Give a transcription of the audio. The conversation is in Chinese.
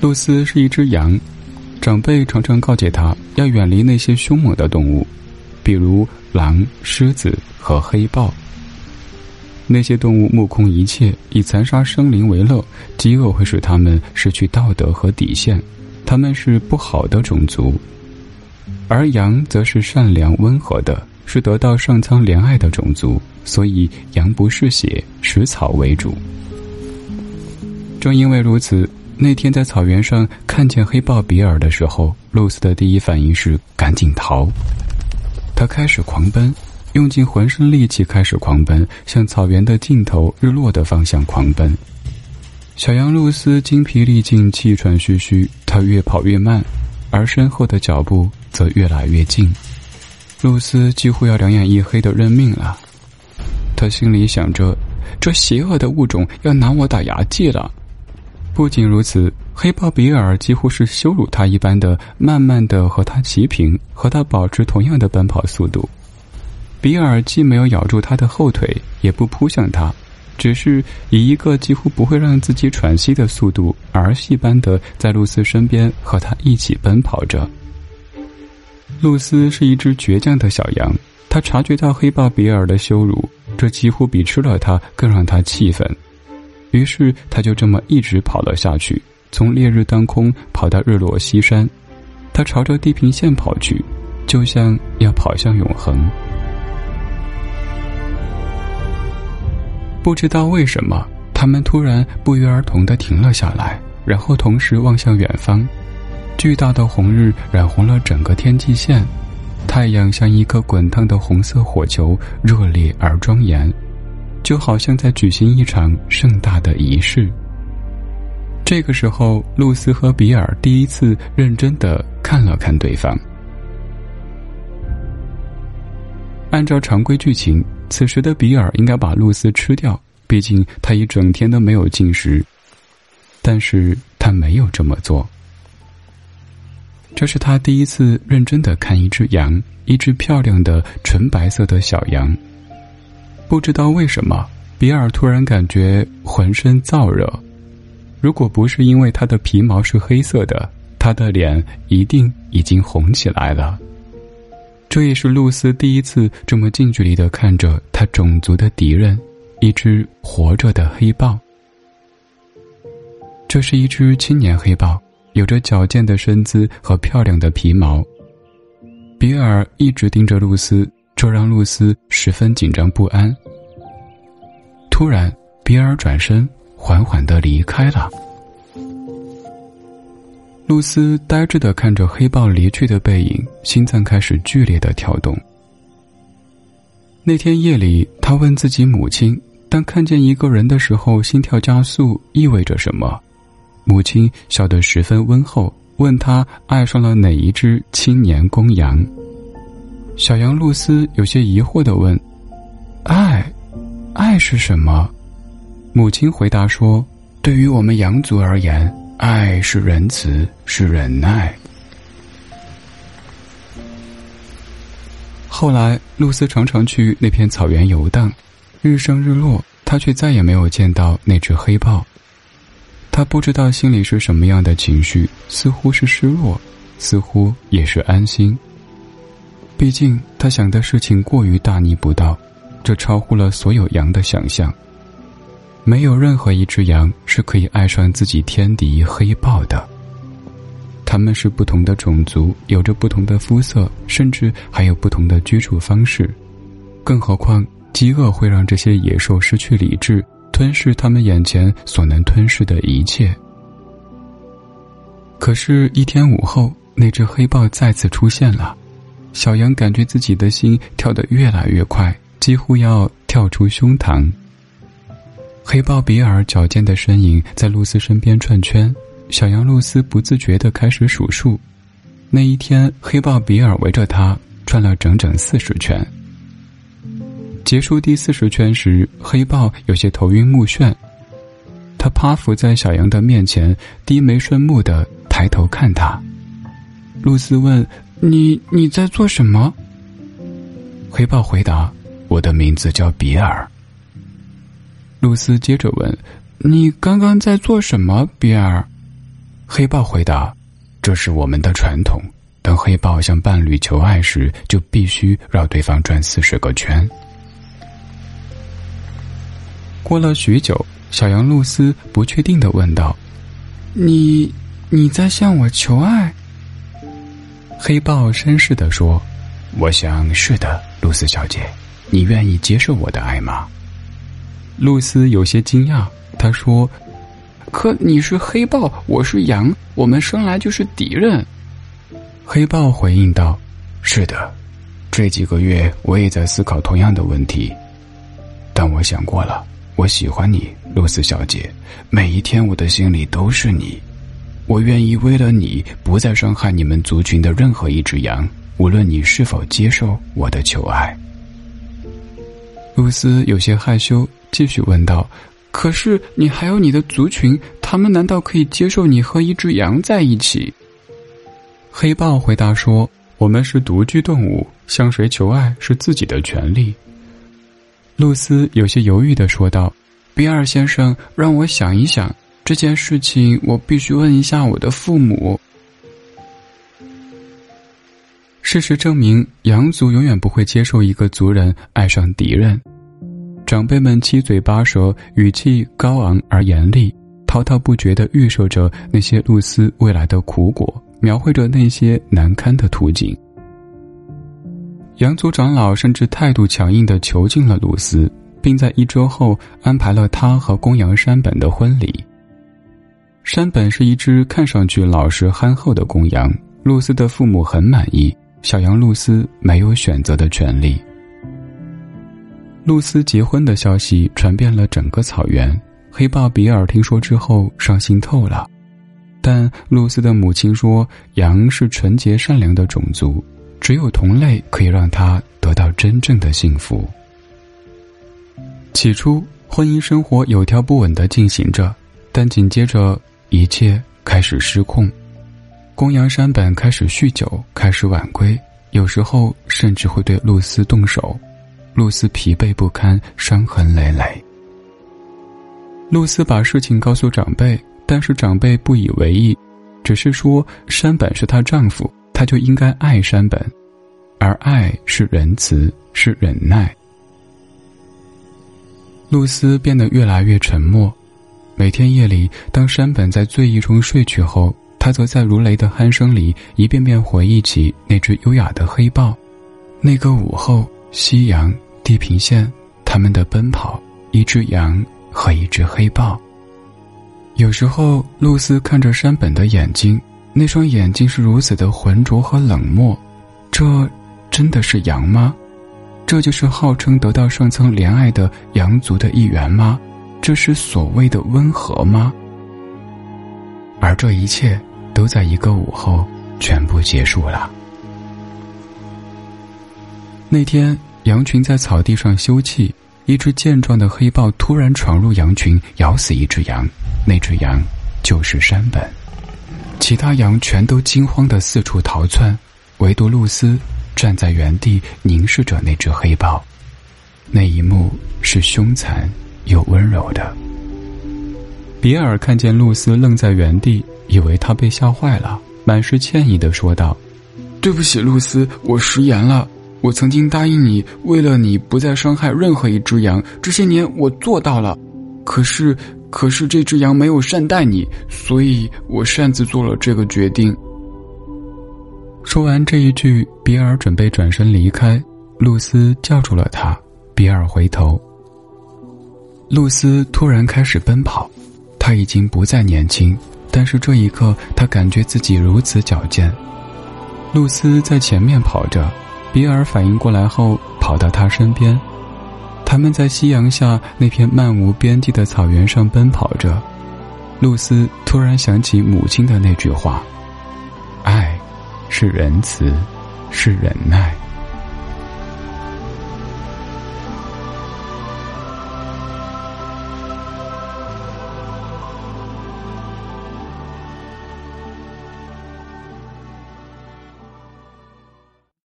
露丝是一只羊，长辈常常告诫她要远离那些凶猛的动物，比如狼、狮子和黑豹。那些动物目空一切，以残杀生灵为乐，饥饿会使他们失去道德和底线，他们是不好的种族。而羊则是善良温和的，是得到上苍怜爱的种族，所以羊不嗜血，食草为主。正因为如此，那天在草原上看见黑豹比尔的时候，露丝的第一反应是赶紧逃。他开始狂奔。用尽浑身力气开始狂奔，向草原的尽头日落的方向狂奔。小羊露丝精疲力尽，气喘吁吁，它越跑越慢，而身后的脚步则越来越近。露丝几乎要两眼一黑的认命了。他心里想着，这邪恶的物种要拿我打牙祭了。不仅如此，黑豹比尔几乎是羞辱他一般的，慢慢的和他齐平，和他保持同样的奔跑速度。比尔既没有咬住他的后腿，也不扑向他，只是以一个几乎不会让自己喘息的速度，儿戏般的在露丝身边和他一起奔跑着。露丝是一只倔强的小羊，她察觉到黑豹比尔的羞辱，这几乎比吃了它更让她气愤。于是他就这么一直跑了下去，从烈日当空跑到日落西山，他朝着地平线跑去，就像要跑向永恒。不知道为什么，他们突然不约而同的停了下来，然后同时望向远方。巨大的红日染红了整个天际线，太阳像一颗滚烫的红色火球，热烈而庄严，就好像在举行一场盛大的仪式。这个时候，露丝和比尔第一次认真的看了看对方。按照常规剧情。此时的比尔应该把露丝吃掉，毕竟他一整天都没有进食。但是他没有这么做。这是他第一次认真的看一只羊，一只漂亮的纯白色的小羊。不知道为什么，比尔突然感觉浑身燥热。如果不是因为他的皮毛是黑色的，他的脸一定已经红起来了。这也是露丝第一次这么近距离的看着他种族的敌人，一只活着的黑豹。这是一只青年黑豹，有着矫健的身姿和漂亮的皮毛。比尔一直盯着露丝，这让露丝十分紧张不安。突然，比尔转身，缓缓的离开了。露丝呆滞的看着黑豹离去的背影，心脏开始剧烈的跳动。那天夜里，他问自己母亲：“当看见一个人的时候，心跳加速意味着什么？”母亲笑得十分温厚，问他爱上了哪一只青年公羊。小羊露丝有些疑惑的问：“爱，爱是什么？”母亲回答说：“对于我们羊族而言。”爱是仁慈，是忍耐。后来，露丝常常去那片草原游荡，日升日落，她却再也没有见到那只黑豹。她不知道心里是什么样的情绪，似乎是失落，似乎也是安心。毕竟，他想的事情过于大逆不道，这超乎了所有羊的想象。没有任何一只羊是可以爱上自己天敌黑豹的。他们是不同的种族，有着不同的肤色，甚至还有不同的居住方式。更何况，饥饿会让这些野兽失去理智，吞噬他们眼前所能吞噬的一切。可是，一天午后，那只黑豹再次出现了。小羊感觉自己的心跳得越来越快，几乎要跳出胸膛。黑豹比尔矫健的身影在露丝身边转圈，小羊露丝不自觉地开始数数。那一天，黑豹比尔围着他转了整整四十圈。结束第四十圈时，黑豹有些头晕目眩，他趴伏在小羊的面前，低眉顺目的抬头看他。露丝问：“你你在做什么？”黑豹回答：“我的名字叫比尔。”露丝接着问：“你刚刚在做什么，比尔？”黑豹回答：“这是我们的传统。当黑豹向伴侣求爱时，就必须绕对方转四十个圈。”过了许久，小羊露丝不确定的问道：“你，你在向我求爱？”黑豹绅士的说：“我想是的，露丝小姐，你愿意接受我的爱吗？”露丝有些惊讶，她说：“可你是黑豹，我是羊，我们生来就是敌人。”黑豹回应道：“是的，这几个月我也在思考同样的问题，但我想过了。”我喜欢你，露丝小姐。每一天，我的心里都是你。我愿意为了你，不再伤害你们族群的任何一只羊，无论你是否接受我的求爱。露丝有些害羞，继续问道：“可是你还有你的族群，他们难道可以接受你和一只羊在一起？”黑豹回答说：“我们是独居动物，向谁求爱是自己的权利。”露丝有些犹豫的说道：“比尔先生，让我想一想这件事情，我必须问一下我的父母。”事实证明，羊族永远不会接受一个族人爱上敌人。长辈们七嘴八舌，语气高昂而严厉，滔滔不绝的预设着那些露丝未来的苦果，描绘着那些难堪的图景。羊族长老甚至态度强硬的囚禁了露丝，并在一周后安排了他和公羊山本的婚礼。山本是一只看上去老实憨厚的公羊，露丝的父母很满意，小羊露丝没有选择的权利。露丝结婚的消息传遍了整个草原，黑豹比尔听说之后伤心透了，但露丝的母亲说，羊是纯洁善良的种族。只有同类可以让它得到真正的幸福。起初，婚姻生活有条不紊的进行着，但紧接着一切开始失控。公羊山本开始酗酒，开始晚归，有时候甚至会对露丝动手。露丝疲惫不堪，伤痕累累。露丝把事情告诉长辈，但是长辈不以为意，只是说山本是她丈夫。他就应该爱山本，而爱是仁慈，是忍耐。露丝变得越来越沉默。每天夜里，当山本在醉意中睡去后，他则在如雷的鼾声里一遍遍回忆起那只优雅的黑豹。那个午后，夕阳、地平线，他们的奔跑，一只羊和一只黑豹。有时候，露丝看着山本的眼睛。那双眼睛是如此的浑浊和冷漠，这真的是羊吗？这就是号称得到上苍怜爱的羊族的一员吗？这是所谓的温和吗？而这一切都在一个午后全部结束了。那天，羊群在草地上休憩，一只健壮的黑豹突然闯入羊群，咬死一只羊。那只羊就是山本。其他羊全都惊慌的四处逃窜，唯独露丝站在原地凝视着那只黑豹。那一幕是凶残又温柔的。比尔看见露丝愣在原地，以为她被吓坏了，满是歉意的说道：“对不起，露丝，我食言了。我曾经答应你，为了你不再伤害任何一只羊，这些年我做到了。可是……”可是这只羊没有善待你，所以我擅自做了这个决定。说完这一句，比尔准备转身离开，露丝叫住了他。比尔回头，露丝突然开始奔跑，她已经不再年轻，但是这一刻，她感觉自己如此矫健。露丝在前面跑着，比尔反应过来后，跑到她身边。他们在夕阳下那片漫无边际的草原上奔跑着，露丝突然想起母亲的那句话：“爱，是仁慈，是忍耐。”